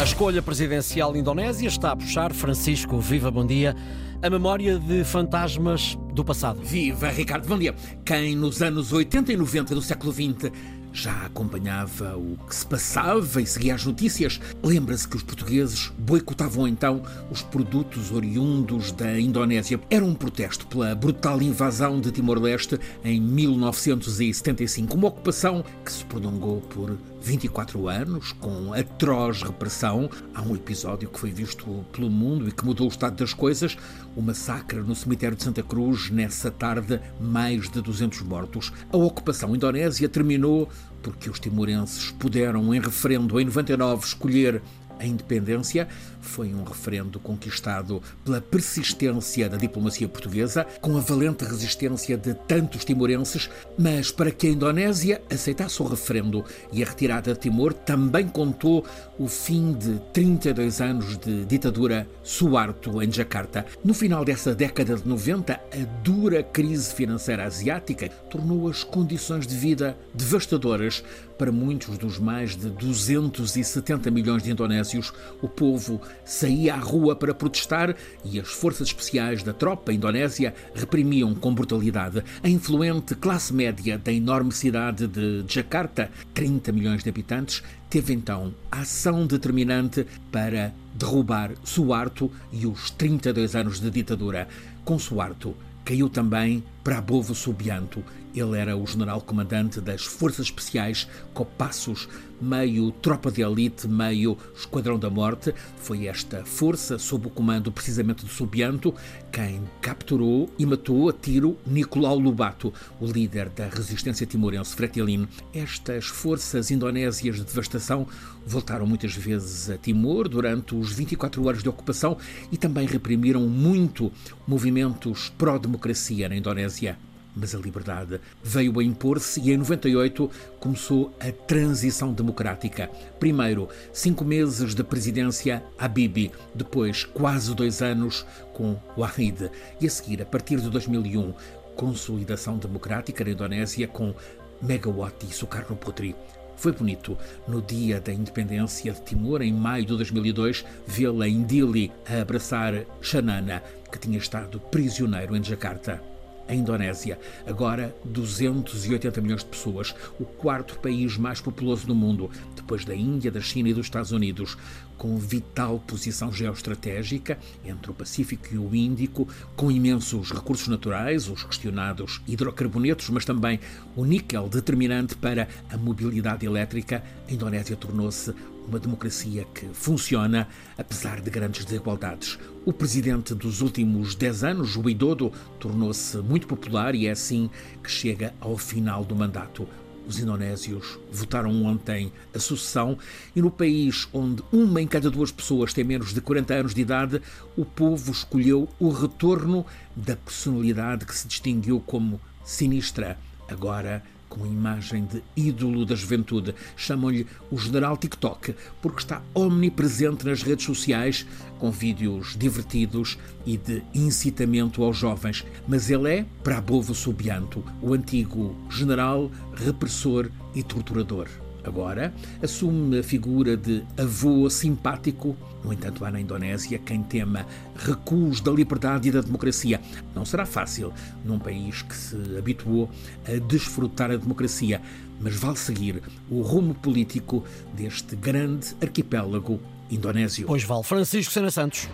A escolha presidencial indonésia está a puxar, Francisco, viva, bom dia, a memória de fantasmas do passado. Viva, Ricardo, bom dia. Quem nos anos 80 e 90 do século XX já acompanhava o que se passava e seguia as notícias. Lembra-se que os portugueses boicotavam então os produtos oriundos da Indonésia. Era um protesto pela brutal invasão de Timor-Leste em 1975, uma ocupação que se prolongou por 24 anos, com atroz repressão. Há um episódio que foi visto pelo mundo e que mudou o estado das coisas: o massacre no cemitério de Santa Cruz, nessa tarde, mais de 200 mortos. A ocupação indonésia terminou porque os timorenses puderam, em referendo em 99, escolher a independência foi um referendo conquistado pela persistência da diplomacia portuguesa, com a valente resistência de tantos timorenses, mas para que a Indonésia aceitasse o referendo e a retirada de Timor também contou o fim de 32 anos de ditadura Suarto em Jakarta. No final dessa década de 90, a dura crise financeira asiática tornou as condições de vida devastadoras para muitos dos mais de 270 milhões de indonésios. O povo saía à rua para protestar e as forças especiais da tropa indonésia reprimiam com brutalidade. A influente classe média da enorme cidade de Jakarta, 30 milhões de habitantes, teve então ação determinante para derrubar Suarto e os 32 anos de ditadura. Com Suarto, caiu também Prabovo Subianto. Ele era o general-comandante das Forças Especiais Copassos, meio tropa de elite, meio esquadrão da morte. Foi esta força, sob o comando precisamente de Subianto, quem capturou e matou a tiro Nicolau Lobato, o líder da resistência timorense fretilino. Estas forças indonésias de devastação voltaram muitas vezes a Timor durante os 24 anos de ocupação e também reprimiram muito movimentos pró-democracia na Indonésia. Mas a liberdade veio a impor-se e em 98 começou a transição democrática. Primeiro, cinco meses de presidência a Bibi, depois quase dois anos com Wahid e a seguir, a partir de 2001, consolidação democrática na Indonésia com Megawatt e Sukarno Putri. Foi bonito, no dia da independência de Timor, em maio de 2002, vê-la em Dili a abraçar Xanana, que tinha estado prisioneiro em Jakarta a Indonésia. Agora 280 milhões de pessoas, o quarto país mais populoso do mundo, depois da Índia, da China e dos Estados Unidos, com vital posição geoestratégica entre o Pacífico e o Índico, com imensos recursos naturais, os questionados hidrocarbonetos, mas também o níquel determinante para a mobilidade elétrica, a Indonésia tornou-se uma democracia que funciona apesar de grandes desigualdades. O presidente dos últimos 10 anos, o Widodo, tornou-se muito popular e é assim que chega ao final do mandato. Os indonésios votaram ontem a sucessão e no país onde uma em cada duas pessoas tem menos de 40 anos de idade, o povo escolheu o retorno da personalidade que se distinguiu como sinistra. Agora com imagem de ídolo da juventude. Chamam-lhe o General TikTok, porque está omnipresente nas redes sociais, com vídeos divertidos e de incitamento aos jovens. Mas ele é Prabovo Subianto, o antigo general repressor e torturador. Agora assume a figura de avô simpático. No entanto, há na Indonésia quem tema recuos da liberdade e da democracia. Não será fácil num país que se habituou a desfrutar a democracia, mas vale seguir o rumo político deste grande arquipélago indonésio. Pois vale. Francisco Sena Santos.